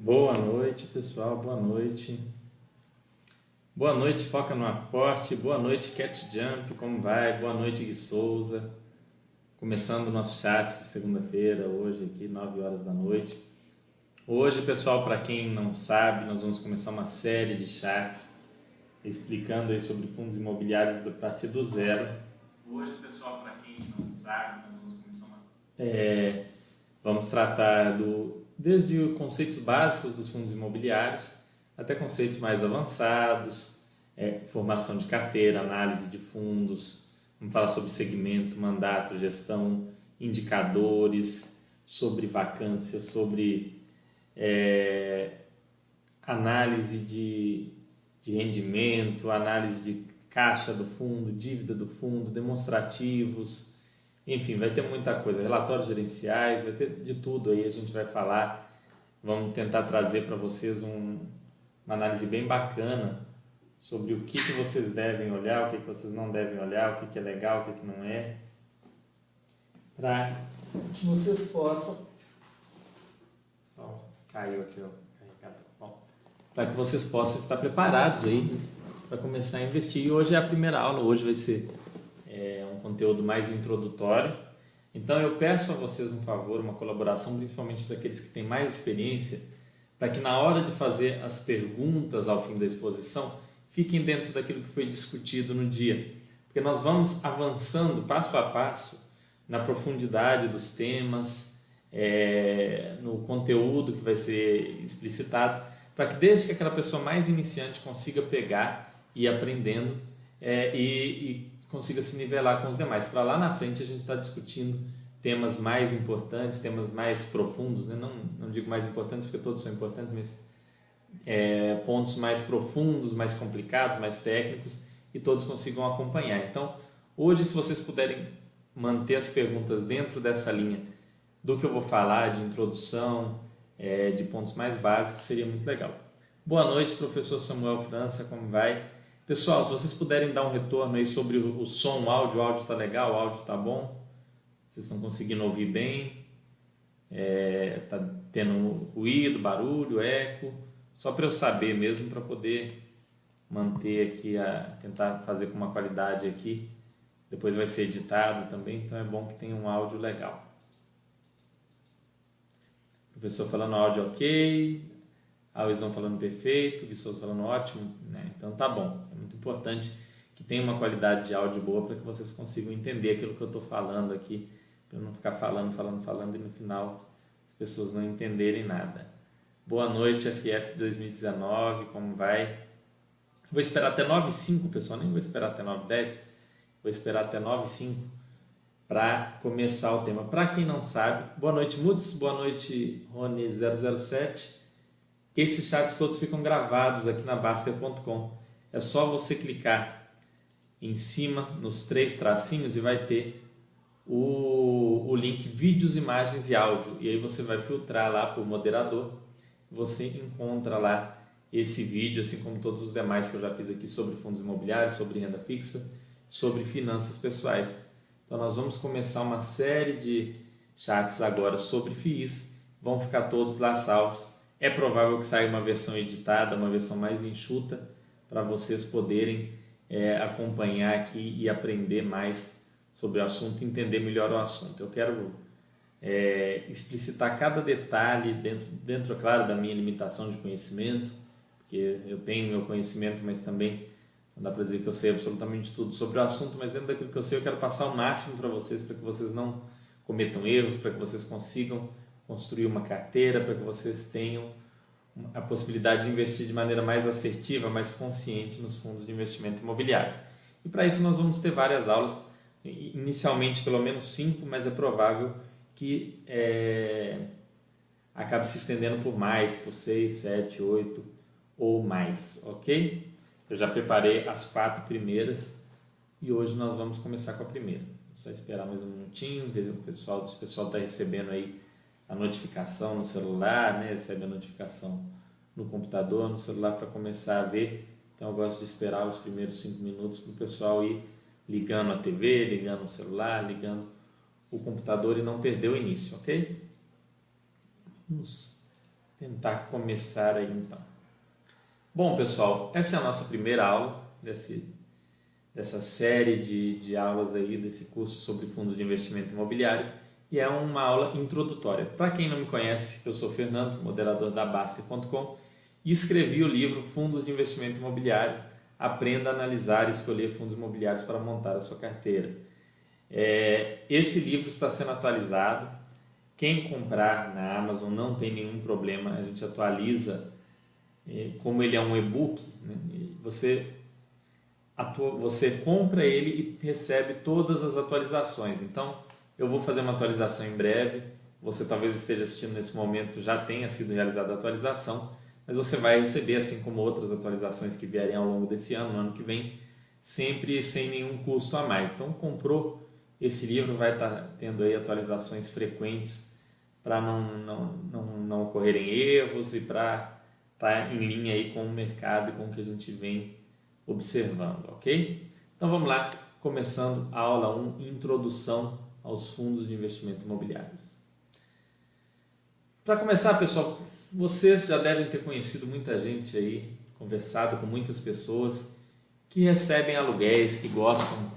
Boa noite, pessoal. Boa noite. Boa noite, Foca no Aporte. Boa noite, Cat Jump. Como vai? Boa noite, Gui Souza. Começando o nosso chat de segunda-feira, hoje aqui, 9 horas da noite. Hoje, pessoal, para quem não sabe, nós vamos começar uma série de chats explicando aí sobre fundos imobiliários a partir do zero. Hoje, pessoal, para quem não sabe, nós vamos começar uma... É, vamos tratar do desde conceitos básicos dos fundos imobiliários até conceitos mais avançados, é, formação de carteira, análise de fundos, vamos falar sobre segmento, mandato, gestão, indicadores, sobre vacância, sobre é, análise de, de rendimento, análise de caixa do fundo, dívida do fundo, demonstrativos, enfim, vai ter muita coisa, relatórios gerenciais, vai ter de tudo aí, a gente vai falar. Vamos tentar trazer para vocês um, uma análise bem bacana sobre o que, que vocês devem olhar, o que, que vocês não devem olhar, o que, que é legal, o que, que não é, para que vocês possam. Só caiu aqui o carregador. Para que vocês possam estar preparados aí para começar a investir. E hoje é a primeira aula, hoje vai ser é um conteúdo mais introdutório. Então eu peço a vocês um favor, uma colaboração, principalmente para aqueles que têm mais experiência, para que na hora de fazer as perguntas ao fim da exposição, fiquem dentro daquilo que foi discutido no dia, porque nós vamos avançando passo a passo na profundidade dos temas, é, no conteúdo que vai ser explicitado, para que desde que aquela pessoa mais iniciante consiga pegar e ir aprendendo é, e, e consiga se nivelar com os demais. Para lá na frente a gente está discutindo temas mais importantes, temas mais profundos, né? não, não digo mais importantes porque todos são importantes, mas é, pontos mais profundos, mais complicados, mais técnicos e todos consigam acompanhar. Então, hoje, se vocês puderem manter as perguntas dentro dessa linha do que eu vou falar, de introdução, é, de pontos mais básicos, seria muito legal. Boa noite, professor Samuel França, como vai? Pessoal, se vocês puderem dar um retorno aí sobre o, som, o áudio, o áudio está legal, o áudio está bom, vocês estão conseguindo ouvir bem, está é, tá tendo ruído, barulho, eco, só para eu saber mesmo, para poder manter aqui, a, tentar fazer com uma qualidade aqui, depois vai ser editado também, então é bom que tenha um áudio legal. Professor falando áudio ok, a Luizão falando perfeito, o falando ótimo, né? então tá bom importante que tenha uma qualidade de áudio boa para que vocês consigam entender aquilo que eu estou falando aqui, para não ficar falando, falando, falando e no final as pessoas não entenderem nada. Boa noite, FF 2019, como vai? Vou esperar até 9h05, pessoal, nem vou esperar até 9h10, vou esperar até 9h05 para começar o tema. Para quem não sabe, boa noite, Mudes, boa noite, Rony007. Esses chats todos ficam gravados aqui na Baster.com é só você clicar em cima nos três tracinhos e vai ter o, o link vídeos, imagens e áudio. E aí você vai filtrar lá por moderador. Você encontra lá esse vídeo, assim como todos os demais que eu já fiz aqui sobre fundos imobiliários, sobre renda fixa, sobre finanças pessoais. Então nós vamos começar uma série de chats agora sobre FIIs, vão ficar todos lá salvos. É provável que saia uma versão editada, uma versão mais enxuta, para vocês poderem é, acompanhar aqui e aprender mais sobre o assunto, entender melhor o assunto. Eu quero é, explicitar cada detalhe dentro, dentro, é claro, da minha limitação de conhecimento, porque eu tenho meu conhecimento, mas também não dá para dizer que eu sei absolutamente tudo sobre o assunto, mas dentro daquilo que eu sei eu quero passar o máximo para vocês, para que vocês não cometam erros, para que vocês consigam construir uma carteira, para que vocês tenham a possibilidade de investir de maneira mais assertiva, mais consciente nos fundos de investimento imobiliário. E para isso nós vamos ter várias aulas, inicialmente pelo menos cinco, mas é provável que é, acabe se estendendo por mais, por seis, sete, oito ou mais, ok? Eu já preparei as quatro primeiras e hoje nós vamos começar com a primeira. Só esperar mais um minutinho, ver o pessoal, se o pessoal está recebendo aí a notificação no celular, né? recebe a notificação no computador, no celular para começar a ver. Então eu gosto de esperar os primeiros cinco minutos para o pessoal ir ligando a TV, ligando o celular, ligando o computador e não perder o início, ok? Vamos tentar começar aí então. Bom, pessoal, essa é a nossa primeira aula desse, dessa série de, de aulas aí, desse curso sobre fundos de investimento imobiliário e é uma aula introdutória. Para quem não me conhece, eu sou Fernando, moderador da Baster.com e escrevi o livro Fundos de Investimento Imobiliário. Aprenda a analisar e escolher fundos imobiliários para montar a sua carteira. É, esse livro está sendo atualizado. Quem comprar na Amazon não tem nenhum problema, a gente atualiza. É, como ele é um e-book, né, você, você compra ele e recebe todas as atualizações. Então, eu vou fazer uma atualização em breve. Você talvez esteja assistindo nesse momento, já tenha sido realizada a atualização, mas você vai receber, assim como outras atualizações que vierem ao longo desse ano, no ano que vem, sempre sem nenhum custo a mais. Então, comprou esse livro, vai estar tendo aí atualizações frequentes para não, não, não, não ocorrerem erros e para estar tá em linha aí com o mercado e com o que a gente vem observando, ok? Então vamos lá, começando a aula 1, Introdução aos fundos de investimento imobiliários. Para começar, pessoal, vocês já devem ter conhecido muita gente aí, conversado com muitas pessoas que recebem aluguéis, que gostam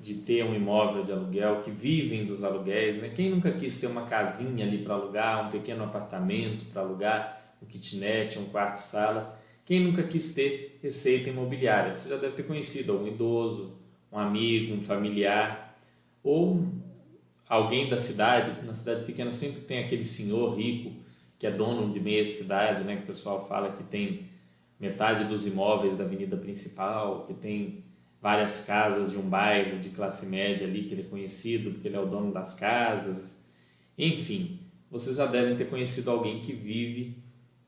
de ter um imóvel de aluguel, que vivem dos aluguéis, né? Quem nunca quis ter uma casinha ali para alugar, um pequeno apartamento para alugar, um kitnet, um quarto sala? Quem nunca quis ter receita imobiliária? Você já deve ter conhecido algum idoso, um amigo, um familiar ou alguém da cidade. Na cidade pequena sempre tem aquele senhor rico que é dono de meia cidade, né? Que o pessoal fala que tem metade dos imóveis da avenida principal, que tem várias casas de um bairro de classe média ali que ele é conhecido porque ele é o dono das casas. Enfim, vocês já devem ter conhecido alguém que vive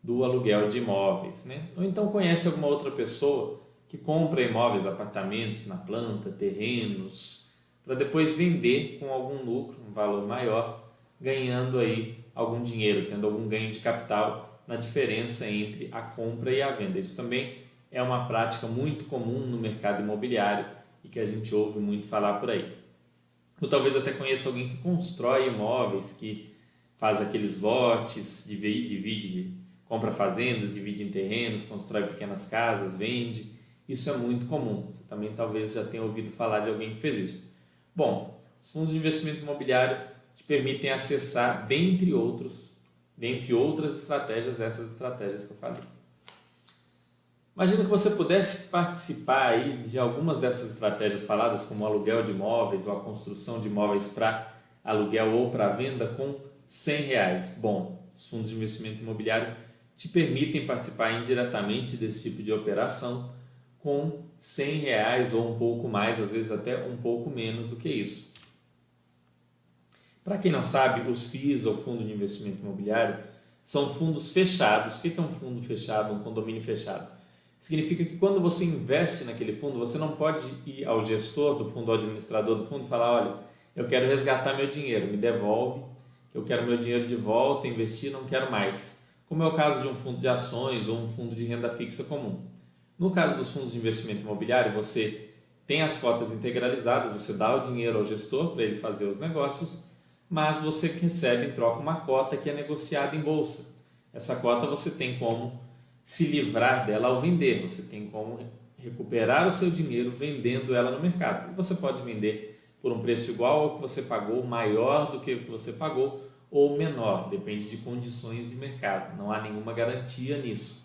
do aluguel de imóveis, né? Ou então conhece alguma outra pessoa que compra imóveis, apartamentos na planta, terrenos, para depois vender com algum lucro, um valor maior, ganhando aí algum dinheiro, tendo algum ganho de capital na diferença entre a compra e a venda. Isso também é uma prática muito comum no mercado imobiliário e que a gente ouve muito falar por aí. Ou talvez até conheça alguém que constrói imóveis, que faz aqueles lotes, divide, divide compra fazendas, divide em terrenos, constrói pequenas casas, vende. Isso é muito comum. Você também talvez já tenha ouvido falar de alguém que fez isso. Bom, os fundos de investimento imobiliário te permitem acessar, dentre outros, dentre outras estratégias, essas estratégias que eu falei. Imagina que você pudesse participar aí de algumas dessas estratégias faladas, como o aluguel de imóveis ou a construção de imóveis para aluguel ou para venda com 100 reais. Bom, os fundos de investimento imobiliário te permitem participar indiretamente desse tipo de operação com 100 reais ou um pouco mais, às vezes até um pouco menos do que isso. Para quem não sabe, os FIIs ou Fundo de Investimento Imobiliário são fundos fechados. O que é um fundo fechado, um condomínio fechado? Significa que quando você investe naquele fundo, você não pode ir ao gestor do fundo, ao administrador do fundo e falar: olha, eu quero resgatar meu dinheiro, me devolve, eu quero meu dinheiro de volta, investir, não quero mais como é o caso de um fundo de ações ou um fundo de renda fixa comum. No caso dos fundos de investimento imobiliário, você tem as cotas integralizadas, você dá o dinheiro ao gestor para ele fazer os negócios, mas você recebe em troca uma cota que é negociada em bolsa. Essa cota você tem como se livrar dela ao vender, você tem como recuperar o seu dinheiro vendendo ela no mercado. Você pode vender por um preço igual ao que você pagou, maior do que o que você pagou, ou menor, depende de condições de mercado, não há nenhuma garantia nisso.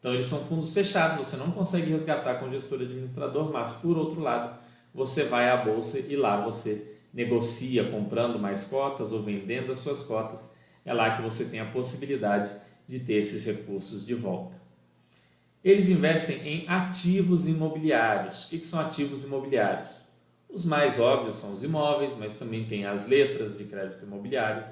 Então, eles são fundos fechados, você não consegue resgatar com gestor administrador, mas por outro lado, você vai à bolsa e lá você negocia comprando mais cotas ou vendendo as suas cotas. É lá que você tem a possibilidade de ter esses recursos de volta. Eles investem em ativos imobiliários. O que são ativos imobiliários? Os mais óbvios são os imóveis, mas também tem as letras de crédito imobiliário,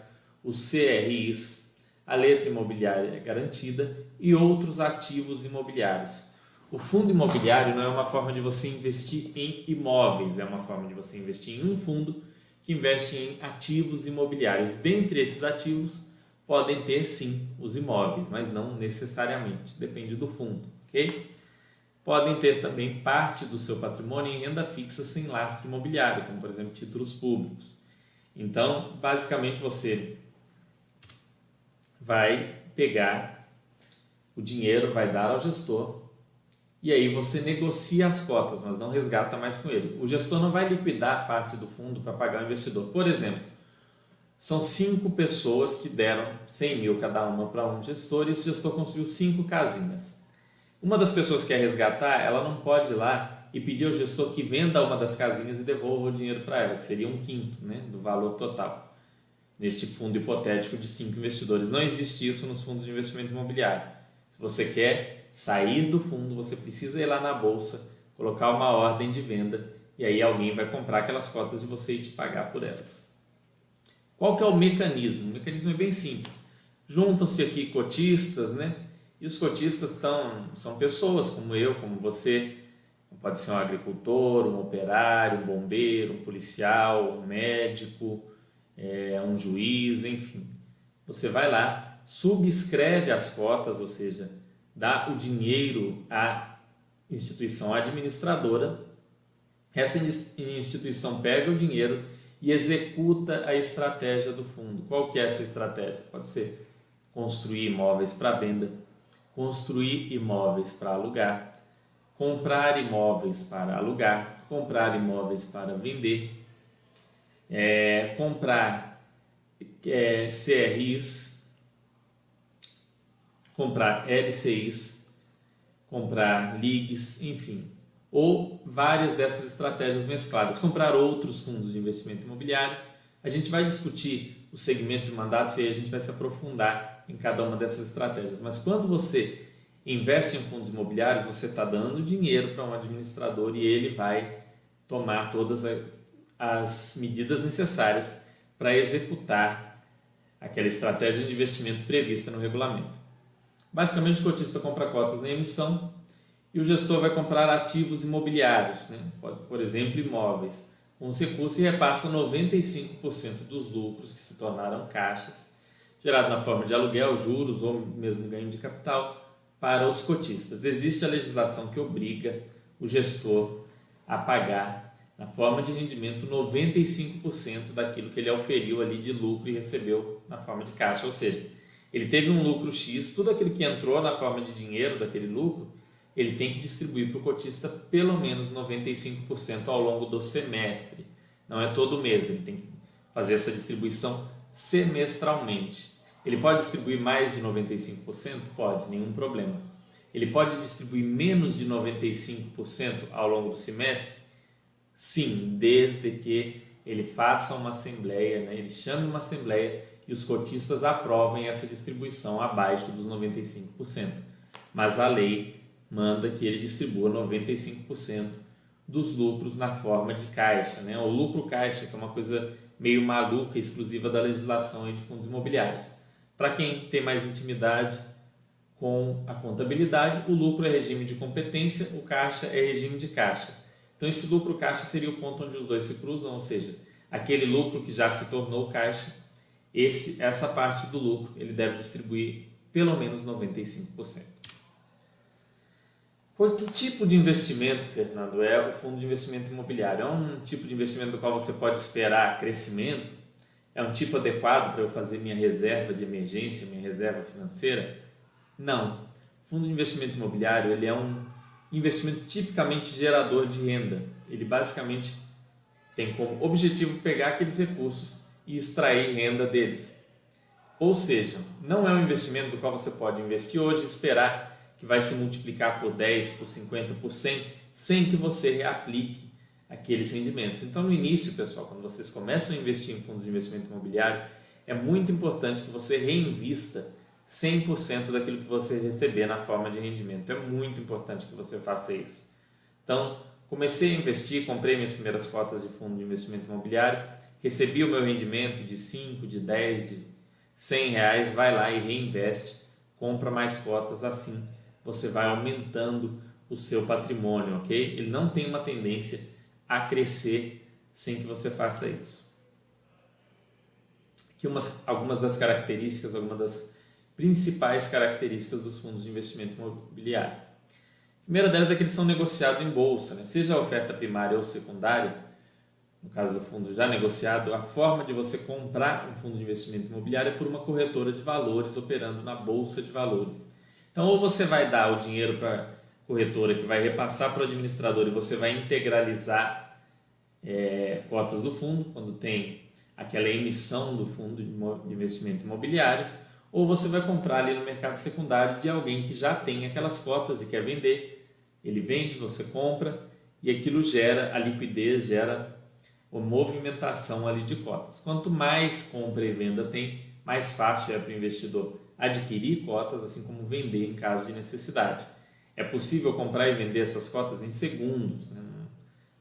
os CRIs, a letra imobiliária garantida e outros ativos imobiliários. O fundo imobiliário não é uma forma de você investir em imóveis, é uma forma de você investir em um fundo que investe em ativos imobiliários. Dentre esses ativos, podem ter sim os imóveis, mas não necessariamente, depende do fundo, ok? Podem ter também parte do seu patrimônio em renda fixa sem lastro imobiliário, como por exemplo títulos públicos. Então, basicamente, você vai pegar o dinheiro, vai dar ao gestor e aí você negocia as cotas, mas não resgata mais com ele. O gestor não vai liquidar parte do fundo para pagar o investidor. Por exemplo, são cinco pessoas que deram 100 mil cada uma para um gestor e esse gestor construiu cinco casinhas. Uma das pessoas que quer resgatar, ela não pode ir lá e pedir ao gestor que venda uma das casinhas e devolva o dinheiro para ela, que seria um quinto né, do valor total, neste fundo hipotético de cinco investidores. Não existe isso nos fundos de investimento imobiliário. Se você quer sair do fundo, você precisa ir lá na bolsa, colocar uma ordem de venda e aí alguém vai comprar aquelas cotas de você e te pagar por elas. Qual que é o mecanismo? O mecanismo é bem simples. Juntam-se aqui cotistas, né? E os cotistas estão, são pessoas como eu, como você, pode ser um agricultor, um operário, um bombeiro, um policial, um médico, é, um juiz, enfim. Você vai lá, subscreve as cotas, ou seja, dá o dinheiro à instituição administradora, essa instituição pega o dinheiro e executa a estratégia do fundo. Qual que é essa estratégia? Pode ser construir imóveis para venda, construir imóveis para alugar, comprar imóveis para alugar, comprar imóveis para vender, é, comprar é, CRIs, comprar LCIs, comprar LIGs, enfim, ou várias dessas estratégias mescladas, comprar outros fundos de investimento imobiliário. A gente vai discutir os segmentos de mandatos e aí a gente vai se aprofundar em cada uma dessas estratégias. Mas quando você investe em fundos imobiliários, você está dando dinheiro para um administrador e ele vai tomar todas as medidas necessárias para executar aquela estratégia de investimento prevista no regulamento. Basicamente, o cotista compra cotas na emissão e o gestor vai comprar ativos imobiliários, né? por exemplo, imóveis, com os recursos e repassa 95% dos lucros que se tornaram caixas, gerado na forma de aluguel, juros ou mesmo ganho de capital, para os cotistas. Existe a legislação que obriga o gestor a pagar, na forma de rendimento, 95% daquilo que ele auferiu ali de lucro e recebeu na forma de caixa, ou seja, ele teve um lucro X, tudo aquilo que entrou na forma de dinheiro daquele lucro, ele tem que distribuir para o cotista pelo menos 95% ao longo do semestre. Não é todo mês, ele tem que fazer essa distribuição semestralmente. Ele pode distribuir mais de 95%? Pode, nenhum problema. Ele pode distribuir menos de 95% ao longo do semestre? Sim, desde que ele faça uma assembleia, né? ele chame uma assembleia e os cotistas aprovem essa distribuição abaixo dos 95%. Mas a lei manda que ele distribua 95% dos lucros na forma de caixa, né? O lucro caixa, que é uma coisa meio maluca, exclusiva da legislação de fundos imobiliários. Para quem tem mais intimidade com a contabilidade, o lucro é regime de competência, o caixa é regime de caixa. Então esse lucro caixa seria o ponto onde os dois se cruzam, ou seja, aquele lucro que já se tornou caixa esse, essa parte do lucro ele deve distribuir pelo menos 95%. Por que tipo de investimento, Fernando, é o fundo de investimento imobiliário? É um tipo de investimento do qual você pode esperar crescimento? É um tipo adequado para eu fazer minha reserva de emergência, minha reserva financeira? Não. O fundo de investimento imobiliário ele é um investimento tipicamente gerador de renda. Ele basicamente tem como objetivo pegar aqueles recursos e extrair renda deles. Ou seja, não é um investimento do qual você pode investir hoje e esperar que vai se multiplicar por 10, por 50, por 100, sem que você reaplique aqueles rendimentos. Então, no início, pessoal, quando vocês começam a investir em fundos de investimento imobiliário, é muito importante que você reinvista 100% daquilo que você receber na forma de rendimento. É muito importante que você faça isso. Então, comecei a investir, comprei minhas primeiras cotas de fundo de investimento imobiliário recebi o meu rendimento de 5, de 10, de 100 reais, vai lá e reinveste, compra mais cotas, assim você vai aumentando o seu patrimônio, ok? Ele não tem uma tendência a crescer sem que você faça isso. Aqui umas, algumas das características, algumas das principais características dos fundos de investimento imobiliário. A primeira delas é que eles são negociados em bolsa, né? seja a oferta primária ou secundária, no caso do fundo já negociado, a forma de você comprar um fundo de investimento imobiliário é por uma corretora de valores operando na bolsa de valores. Então, ou você vai dar o dinheiro para a corretora que vai repassar para o administrador e você vai integralizar é, cotas do fundo, quando tem aquela emissão do fundo de investimento imobiliário, ou você vai comprar ali no mercado secundário de alguém que já tem aquelas cotas e quer vender. Ele vende, você compra e aquilo gera a liquidez, gera a movimentação ali de cotas. Quanto mais compra e venda tem, mais fácil é para o investidor adquirir cotas, assim como vender em caso de necessidade. É possível comprar e vender essas cotas em segundos, né?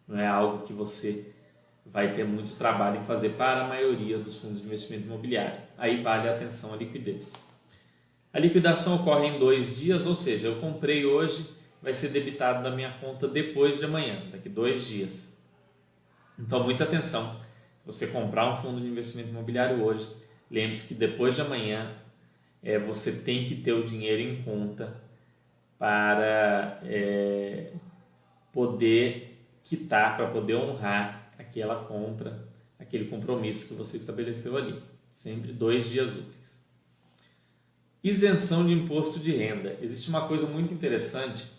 não é algo que você vai ter muito trabalho em fazer para a maioria dos fundos de investimento imobiliário. Aí vale a atenção à liquidez. A liquidação ocorre em dois dias, ou seja, eu comprei hoje, vai ser debitado na minha conta depois de amanhã, daqui dois dias. Então, muita atenção. Se você comprar um fundo de investimento imobiliário hoje, lembre-se que depois de amanhã é, você tem que ter o dinheiro em conta para é, poder quitar, para poder honrar aquela compra, aquele compromisso que você estabeleceu ali. Sempre dois dias úteis. Isenção de imposto de renda. Existe uma coisa muito interessante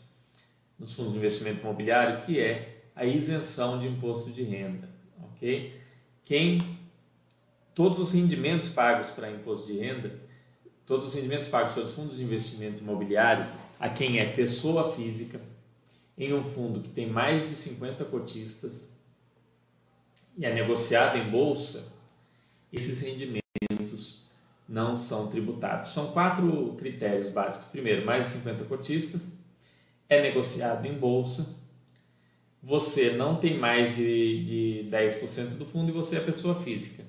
nos fundos de investimento imobiliário que é a isenção de imposto de renda, ok? Quem todos os rendimentos pagos para imposto de renda, todos os rendimentos pagos pelos fundos de investimento imobiliário, a quem é pessoa física, em um fundo que tem mais de 50 cotistas e é negociado em bolsa, esses rendimentos não são tributados. São quatro critérios básicos. Primeiro, mais de 50 cotistas, é negociado em bolsa você não tem mais de, de 10% do fundo e você é pessoa física.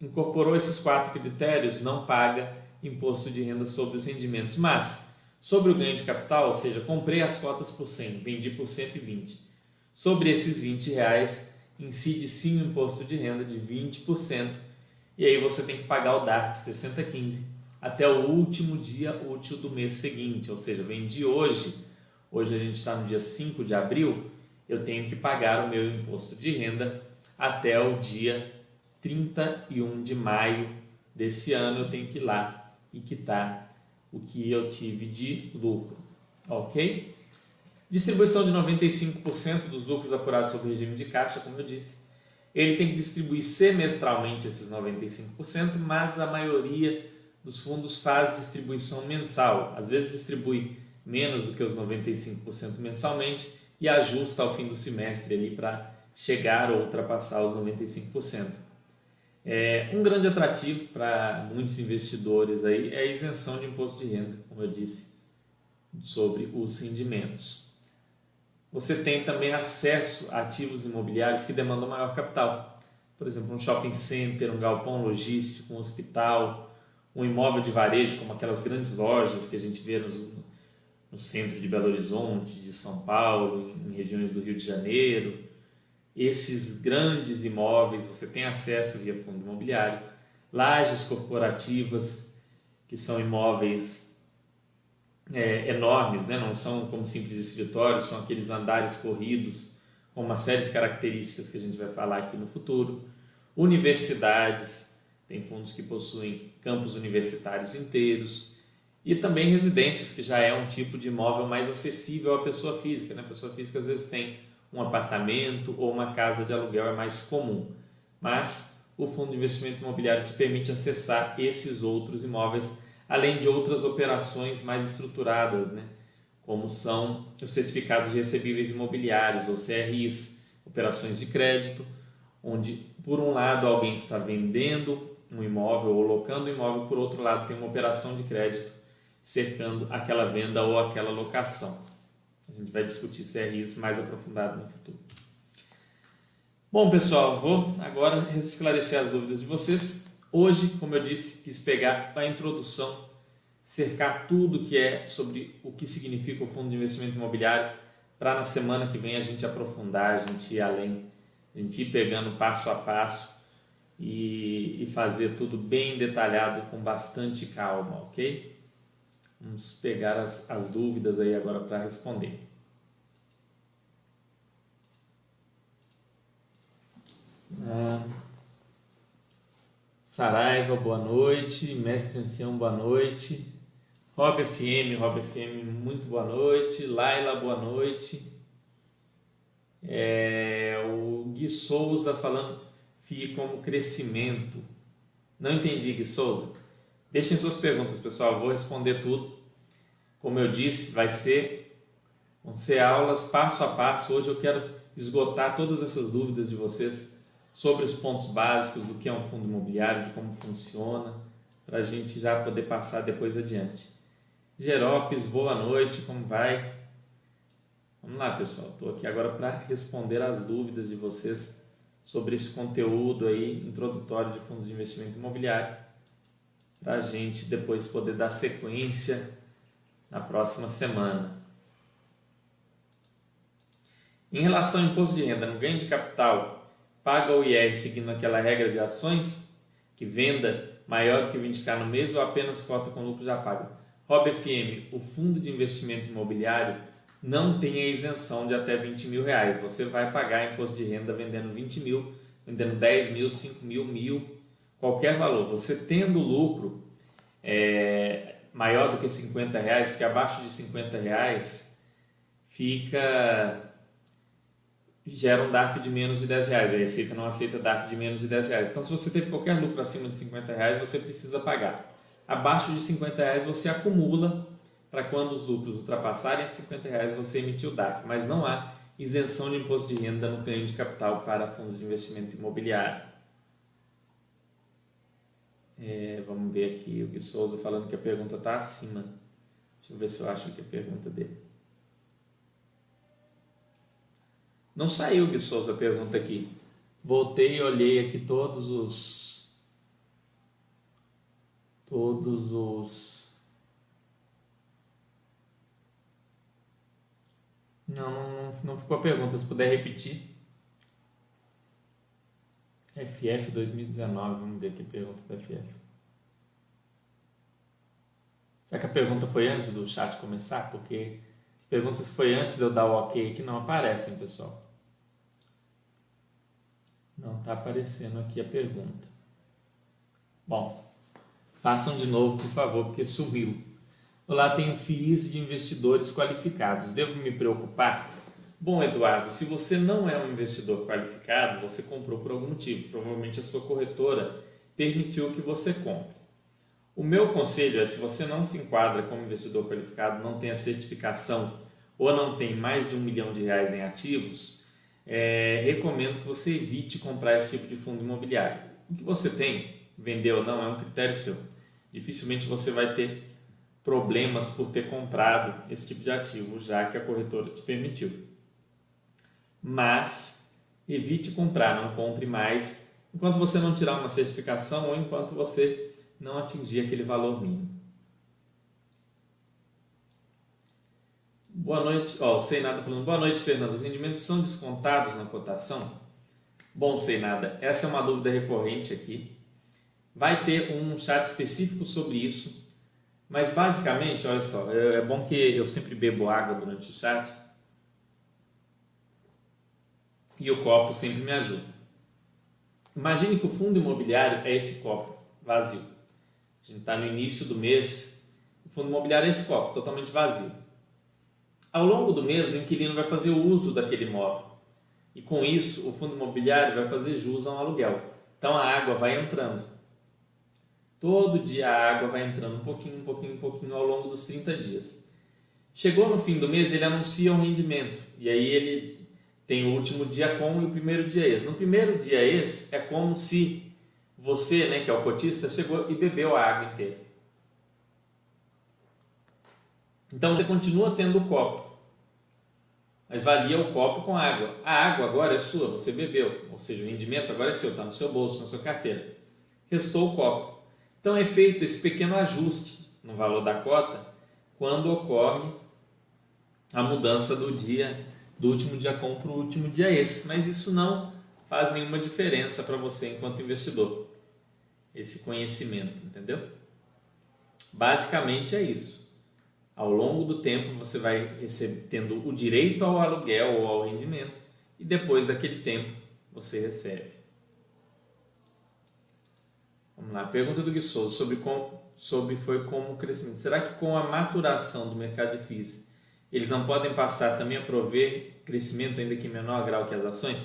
Incorporou esses quatro critérios, não paga imposto de renda sobre os rendimentos. Mas, sobre o ganho de capital, ou seja, comprei as cotas por 100, vendi por 120. Sobre esses 20 reais, incide sim o imposto de renda de 20%. E aí você tem que pagar o DARF 6015 até o último dia útil do mês seguinte. Ou seja, vendi hoje, hoje a gente está no dia 5 de abril, eu tenho que pagar o meu imposto de renda até o dia 31 de maio desse ano. Eu tenho que ir lá e quitar o que eu tive de lucro, ok? Distribuição de 95% dos lucros apurados sob regime de caixa, como eu disse. Ele tem que distribuir semestralmente esses 95%, mas a maioria dos fundos faz distribuição mensal. Às vezes distribui menos do que os 95% mensalmente e ajusta ao fim do semestre ali para chegar ou ultrapassar os 95%. É, um grande atrativo para muitos investidores aí é a isenção de imposto de renda, como eu disse, sobre os rendimentos. Você tem também acesso a ativos imobiliários que demandam maior capital. Por exemplo, um shopping center, um galpão logístico, um hospital, um imóvel de varejo, como aquelas grandes lojas que a gente vê nos, no centro de Belo Horizonte, de São Paulo, em regiões do Rio de Janeiro. Esses grandes imóveis você tem acesso via fundo imobiliário, lajes corporativas, que são imóveis é, enormes, né? não são como simples escritórios, são aqueles andares corridos com uma série de características que a gente vai falar aqui no futuro. Universidades, tem fundos que possuem campos universitários inteiros e também residências, que já é um tipo de imóvel mais acessível à pessoa física. Né? A pessoa física às vezes tem um apartamento ou uma casa de aluguel, é mais comum. Mas o fundo de investimento imobiliário te permite acessar esses outros imóveis, além de outras operações mais estruturadas, né? como são os certificados de recebíveis imobiliários, ou CRIs, operações de crédito, onde por um lado alguém está vendendo um imóvel ou locando um imóvel, por outro lado tem uma operação de crédito cercando aquela venda ou aquela locação. A gente vai discutir CRIs mais aprofundado no futuro. Bom, pessoal, vou agora esclarecer as dúvidas de vocês. Hoje, como eu disse, quis pegar a introdução, cercar tudo que é sobre o que significa o fundo de investimento imobiliário, para na semana que vem a gente aprofundar, a gente ir além, a gente ir pegando passo a passo e, e fazer tudo bem detalhado com bastante calma, ok? Vamos pegar as, as dúvidas aí agora para responder. Ah, Saraiva, boa noite. Mestre Ancião, boa noite. Rob FM, Rob FM, muito boa noite. Laila, boa noite. É, o Gui Souza falando FII como crescimento. Não entendi, Gui Souza. Deixem suas perguntas, pessoal. Eu vou responder tudo. Como eu disse, vai ser, vão ser aulas passo a passo. Hoje eu quero esgotar todas essas dúvidas de vocês sobre os pontos básicos do que é um fundo imobiliário, de como funciona, para a gente já poder passar depois adiante. Geropes, boa noite, como vai? Vamos lá, pessoal. Estou aqui agora para responder as dúvidas de vocês sobre esse conteúdo aí introdutório de fundos de investimento imobiliário, para a gente depois poder dar sequência na próxima semana. Em relação ao imposto de renda no ganho de capital, paga o IR seguindo aquela regra de ações, que venda maior do que 20k no mês ou apenas cota com lucro já paga? Rob FM, o fundo de investimento imobiliário não tem a isenção de até 20 mil reais. Você vai pagar imposto de renda vendendo 20 mil, vendendo 10 mil, 5 mil, mil, qualquer valor. Você tendo lucro é, maior do que 50 reais, porque abaixo de 50 reais fica gera um DAF de menos de 10 reais. A Receita não aceita DAF de menos de 10 reais. Então, se você teve qualquer lucro acima de 50 reais, você precisa pagar. Abaixo de 50 reais, você acumula para quando os lucros ultrapassarem 50 reais você emitir o DAF, mas não há isenção de imposto de renda no ganho de capital para fundos de investimento imobiliário. É, vamos ver aqui o Gui Souza falando que a pergunta está acima. Deixa eu ver se eu acho aqui a pergunta dele. Não saiu, Gui Souza, a pergunta aqui. Voltei e olhei aqui todos os. Todos os Não, não, não ficou a pergunta. Se puder repetir. FF 2019, vamos ver aqui a pergunta da FF. Será que a pergunta foi antes do chat começar? Porque as perguntas foi antes de eu dar o ok que não aparecem, pessoal. Não está aparecendo aqui a pergunta. Bom, façam de novo, por favor, porque sumiu. Olá, tenho FIIs de investidores qualificados. Devo me preocupar? Bom, Eduardo, se você não é um investidor qualificado, você comprou por algum motivo. Provavelmente a sua corretora permitiu que você compre. O meu conselho é, se você não se enquadra como investidor qualificado, não tem a certificação ou não tem mais de um milhão de reais em ativos, é, recomendo que você evite comprar esse tipo de fundo imobiliário. O que você tem, vender ou não, é um critério seu. Dificilmente você vai ter problemas por ter comprado esse tipo de ativo, já que a corretora te permitiu. Mas evite comprar, não compre mais enquanto você não tirar uma certificação ou enquanto você não atingir aquele valor mínimo. Boa noite, ó, sei nada falando. Boa noite, Fernando. Os rendimentos são descontados na cotação? Bom, sei nada. Essa é uma dúvida recorrente aqui. Vai ter um chat específico sobre isso mas basicamente, olha só, é, é bom que eu sempre bebo água durante o chat e o copo sempre me ajuda. Imagine que o fundo imobiliário é esse copo vazio. A gente está no início do mês, o fundo imobiliário é esse copo totalmente vazio. Ao longo do mês, o inquilino vai fazer uso daquele imóvel e com isso o fundo imobiliário vai fazer jus a um aluguel. Então a água vai entrando. Todo dia a água vai entrando um pouquinho, um pouquinho, um pouquinho ao longo dos 30 dias. Chegou no fim do mês, ele anuncia um rendimento. E aí ele tem o último dia com e o primeiro dia ex. No primeiro dia ex, é como se você, né, que é o cotista, chegou e bebeu a água inteira. Então você continua tendo o copo, mas valia o copo com água. A água agora é sua, você bebeu, ou seja, o rendimento agora é seu, está no seu bolso, na sua carteira. Restou o copo. Então é feito esse pequeno ajuste no valor da cota quando ocorre a mudança do dia do último dia com para o último dia esse, mas isso não faz nenhuma diferença para você enquanto investidor. Esse conhecimento, entendeu? Basicamente é isso. Ao longo do tempo você vai receber, tendo o direito ao aluguel ou ao rendimento e depois daquele tempo você recebe. Vamos lá, pergunta do Gui sobre, com, sobre foi como o crescimento. Será que com a maturação do mercado de FIIs, eles não podem passar também a prover crescimento ainda que em menor grau que as ações?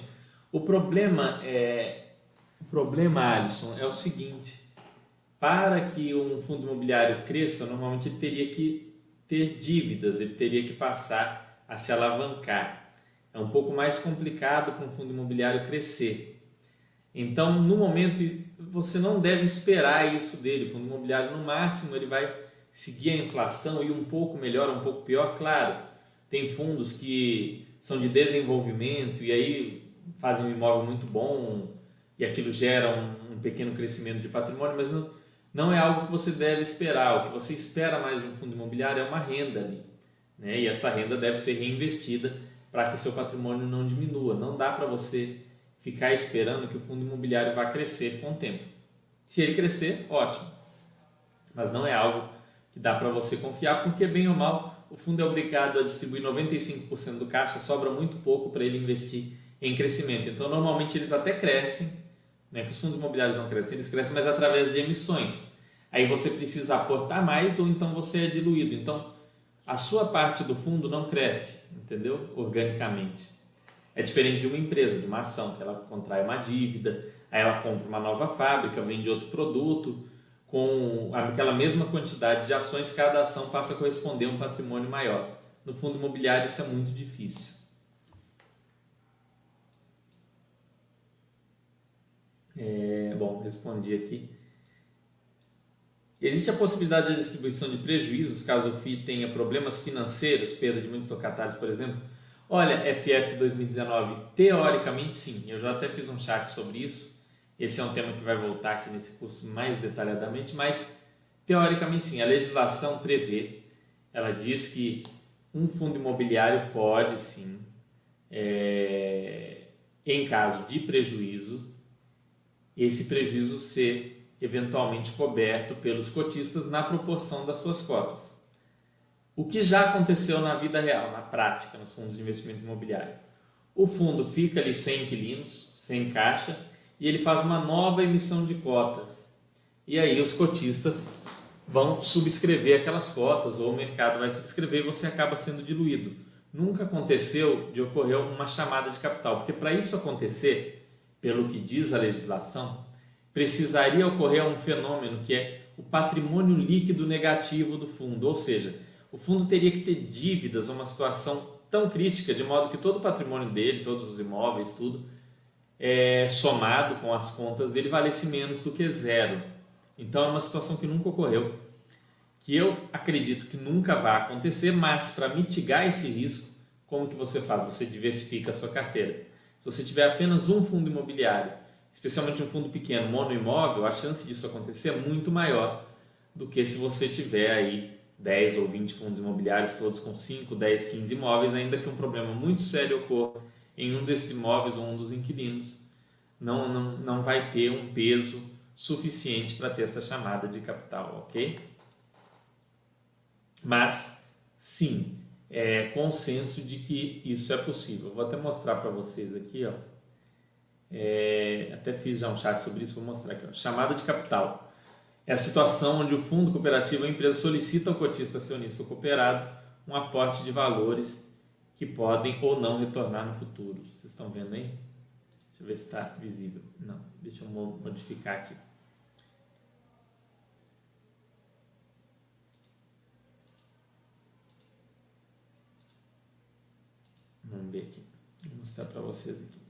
O problema é, o problema, Alisson, é o seguinte: para que um fundo imobiliário cresça, normalmente ele teria que ter dívidas, ele teria que passar a se alavancar. É um pouco mais complicado para um fundo imobiliário crescer. Então, no momento, você não deve esperar isso dele. O fundo imobiliário, no máximo, ele vai seguir a inflação e um pouco melhor, um pouco pior, claro. Tem fundos que são de desenvolvimento e aí fazem um imóvel muito bom e aquilo gera um, um pequeno crescimento de patrimônio, mas não, não é algo que você deve esperar. O que você espera mais de um fundo imobiliário é uma renda ali. Né? E essa renda deve ser reinvestida para que o seu patrimônio não diminua. Não dá para você ficar esperando que o fundo imobiliário vá crescer com o tempo. Se ele crescer, ótimo. Mas não é algo que dá para você confiar, porque bem ou mal, o fundo é obrigado a distribuir 95% do caixa, sobra muito pouco para ele investir em crescimento. Então, normalmente eles até crescem, né, que os fundos imobiliários não crescem, eles crescem, mas através de emissões. Aí você precisa aportar mais ou então você é diluído. Então, a sua parte do fundo não cresce, entendeu? Organicamente. É diferente de uma empresa, de uma ação, que ela contrai uma dívida, aí ela compra uma nova fábrica, vende outro produto, com aquela mesma quantidade de ações, cada ação passa a corresponder a um patrimônio maior. No fundo imobiliário isso é muito difícil. É, bom, respondi aqui. Existe a possibilidade de distribuição de prejuízos caso o FII tenha problemas financeiros, perda de muitos locatários, por exemplo? Olha, FF 2019, teoricamente sim. Eu já até fiz um chat sobre isso. Esse é um tema que vai voltar aqui nesse curso mais detalhadamente, mas teoricamente sim. A legislação prevê, ela diz que um fundo imobiliário pode sim, é, em caso de prejuízo, esse prejuízo ser eventualmente coberto pelos cotistas na proporção das suas cotas. O que já aconteceu na vida real, na prática, nos fundos de investimento imobiliário? O fundo fica ali sem inquilinos, sem caixa, e ele faz uma nova emissão de cotas. E aí os cotistas vão subscrever aquelas cotas, ou o mercado vai subscrever e você acaba sendo diluído. Nunca aconteceu de ocorrer uma chamada de capital, porque para isso acontecer, pelo que diz a legislação, precisaria ocorrer um fenômeno que é o patrimônio líquido negativo do fundo, ou seja, o fundo teria que ter dívidas, uma situação tão crítica, de modo que todo o patrimônio dele, todos os imóveis, tudo, é, somado com as contas dele, valesse menos do que zero. Então é uma situação que nunca ocorreu, que eu acredito que nunca vai acontecer, mas para mitigar esse risco, como que você faz? Você diversifica a sua carteira. Se você tiver apenas um fundo imobiliário, especialmente um fundo pequeno, monoimóvel, a chance disso acontecer é muito maior do que se você tiver aí 10 ou 20 fundos imobiliários, todos com 5, 10, 15 imóveis, ainda que um problema muito sério ocorra em um desses imóveis ou um dos inquilinos, não, não, não vai ter um peso suficiente para ter essa chamada de capital, ok? Mas, sim, é consenso de que isso é possível. Vou até mostrar para vocês aqui, ó. É, até fiz já um chat sobre isso, vou mostrar aqui. Ó. Chamada de capital é a situação onde o fundo cooperativo, a empresa solicita ao cotista acionista cooperado um aporte de valores que podem ou não retornar no futuro. Vocês estão vendo aí? Deixa eu ver se está visível. Não, deixa eu modificar aqui. Vamos ver aqui. Vou mostrar para vocês aqui.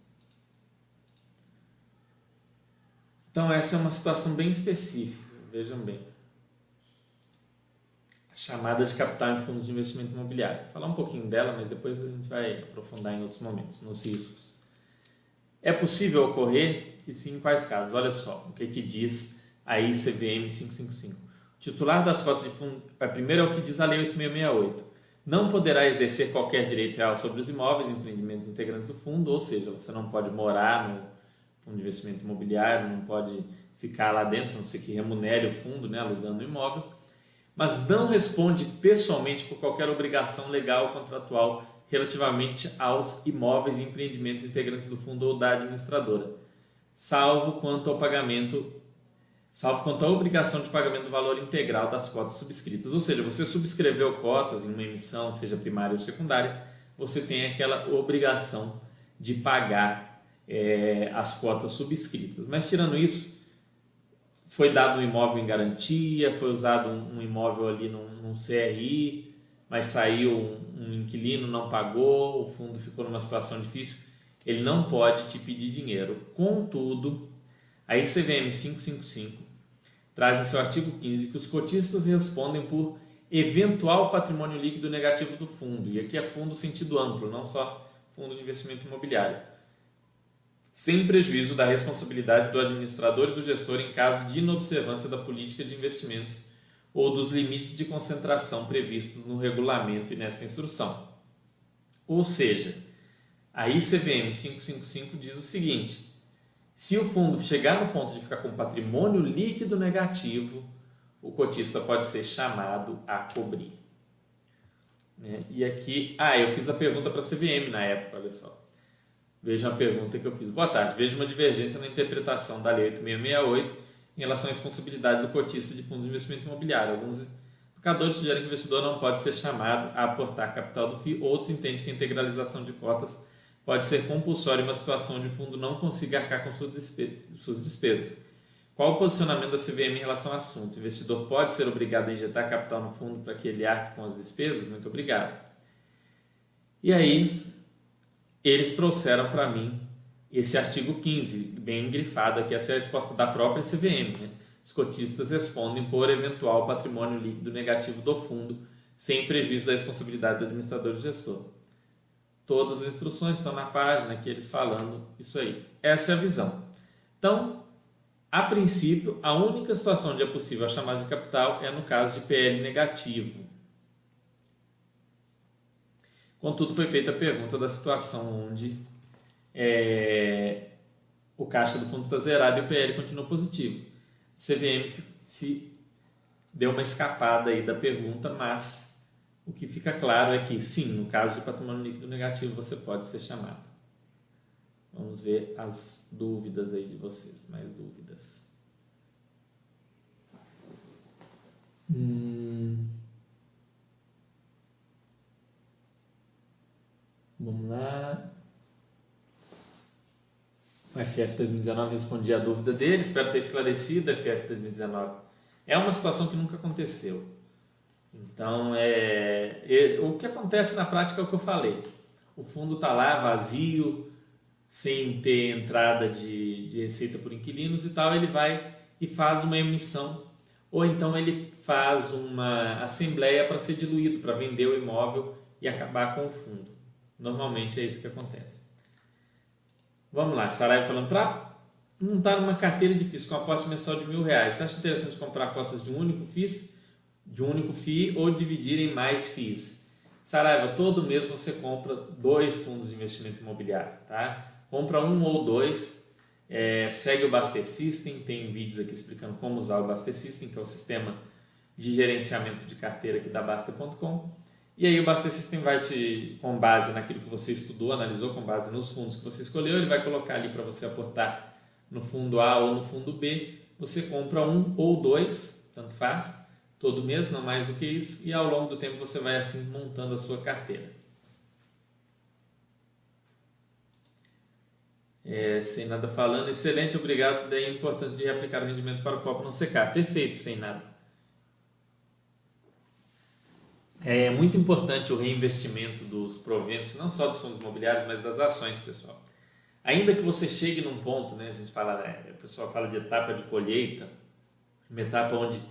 Então, essa é uma situação bem específica. Vejam bem. A chamada de capital em fundos de investimento imobiliário. Vou falar um pouquinho dela, mas depois a gente vai aprofundar em outros momentos, nos riscos. É possível ocorrer? E sim, em quais casos? Olha só o que, que diz a ICVM 555. O titular das cotas de fundo, é, primeiro é o que diz a Lei 8668. Não poderá exercer qualquer direito real sobre os imóveis, empreendimentos integrantes do fundo, ou seja, você não pode morar no fundo de investimento imobiliário, não pode ficar lá dentro, não sei que remunere o fundo, né, alugando o imóvel, mas não responde pessoalmente por qualquer obrigação legal ou contratual relativamente aos imóveis e empreendimentos integrantes do fundo ou da administradora, salvo quanto ao pagamento salvo quanto à obrigação de pagamento do valor integral das cotas subscritas. Ou seja, você subscreveu cotas em uma emissão, seja primária ou secundária, você tem aquela obrigação de pagar é, as cotas subscritas. Mas tirando isso, foi dado um imóvel em garantia, foi usado um, um imóvel ali num, num, CRI, mas saiu um, um inquilino, não pagou, o fundo ficou numa situação difícil, ele não pode te pedir dinheiro. Contudo, a ICVM 555 traz em seu artigo 15 que os cotistas respondem por eventual patrimônio líquido negativo do fundo. E aqui é fundo sentido amplo, não só fundo de investimento imobiliário. Sem prejuízo da responsabilidade do administrador e do gestor em caso de inobservância da política de investimentos ou dos limites de concentração previstos no regulamento e nesta instrução. Ou seja, a ICVM 555 diz o seguinte: se o fundo chegar no ponto de ficar com patrimônio líquido negativo, o cotista pode ser chamado a cobrir. Né? E aqui, ah, eu fiz a pergunta para a CVM na época, olha só. Veja a pergunta que eu fiz. Boa tarde. Vejo uma divergência na interpretação da Lei 8668 em relação à responsabilidade do cotista de fundos de investimento imobiliário. Alguns educadores sugerem que o investidor não pode ser chamado a aportar capital do FII, outros entendem que a integralização de cotas pode ser compulsória em uma situação o fundo não consiga arcar com suas despesas. Qual o posicionamento da CVM em relação ao assunto? O investidor pode ser obrigado a injetar capital no fundo para que ele arque com as despesas? Muito obrigado. E aí, eles trouxeram para mim esse artigo 15, bem grifado aqui, essa é a resposta da própria CVM. Né? Os cotistas respondem por eventual patrimônio líquido negativo do fundo, sem prejuízo da responsabilidade do administrador e gestor. Todas as instruções estão na página que eles falando isso aí. Essa é a visão. Então, a princípio, a única situação onde é possível a chamada de capital é no caso de PL negativo. Contudo, foi feita a pergunta da situação onde é, o caixa do fundo está zerado e o PL continua positivo. A CVM se deu uma escapada aí da pergunta, mas o que fica claro é que, sim, no caso de patrimônio líquido negativo, você pode ser chamado. Vamos ver as dúvidas aí de vocês, mais dúvidas. Hum. Vamos lá. O FF 2019 respondi a dúvida dele, espero ter esclarecido FF 2019. É uma situação que nunca aconteceu. Então, é, é, o que acontece na prática é o que eu falei. O fundo está lá vazio, sem ter entrada de, de receita por inquilinos e tal, ele vai e faz uma emissão. Ou então ele faz uma assembleia para ser diluído, para vender o imóvel e acabar com o fundo. Normalmente é isso que acontece. Vamos lá, Saraiva falando, para não estar tá numa carteira difícil com aporte mensal de mil reais, você acha interessante comprar cotas de um único FIIs? De um único FII ou dividir em mais FIIs. Saraiva, todo mês você compra dois fundos de investimento imobiliário, tá? Compra um ou dois, é, segue o Baster System, tem vídeos aqui explicando como usar o Baster System, que é o sistema de gerenciamento de carteira aqui da Baster.com. E aí o Baster System vai te, com base naquilo que você estudou, analisou, com base nos fundos que você escolheu, ele vai colocar ali para você aportar no fundo A ou no fundo B. Você compra um ou dois, tanto faz, todo mês, não mais do que isso, e ao longo do tempo você vai assim montando a sua carteira. É, sem nada falando, excelente, obrigado. Daí a importância de reaplicar o rendimento para o copo não secar. Perfeito, sem nada. É muito importante o reinvestimento dos proventos, não só dos fundos imobiliários, mas das ações, pessoal. Ainda que você chegue num ponto, né, a gente fala, né, o pessoal fala de etapa de colheita, uma etapa onde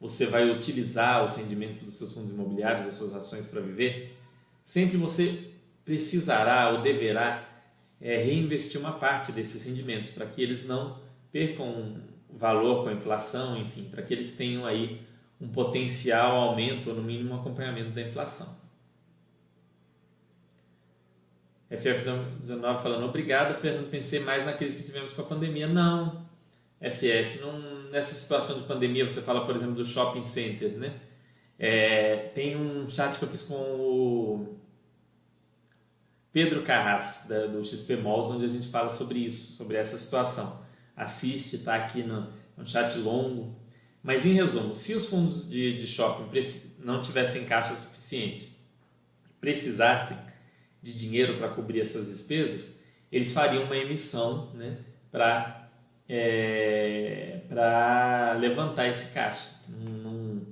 você vai utilizar os rendimentos dos seus fundos imobiliários, das suas ações para viver, sempre você precisará ou deverá é, reinvestir uma parte desses rendimentos para que eles não percam valor com a inflação, enfim, para que eles tenham aí um potencial aumento ou no mínimo um acompanhamento da inflação. FF19 falando, obrigado, Fernando, pensei mais na crise que tivemos com a pandemia. Não, FF, não, nessa situação de pandemia, você fala, por exemplo, dos shopping centers, né? É, tem um chat que eu fiz com o Pedro Carras, da, do XP Malls, onde a gente fala sobre isso, sobre essa situação. Assiste, está aqui no, um chat longo. Mas em resumo, se os fundos de, de shopping não tivessem caixa suficiente, precisassem de dinheiro para cobrir essas despesas, eles fariam uma emissão né, para é, para levantar esse caixa. Não,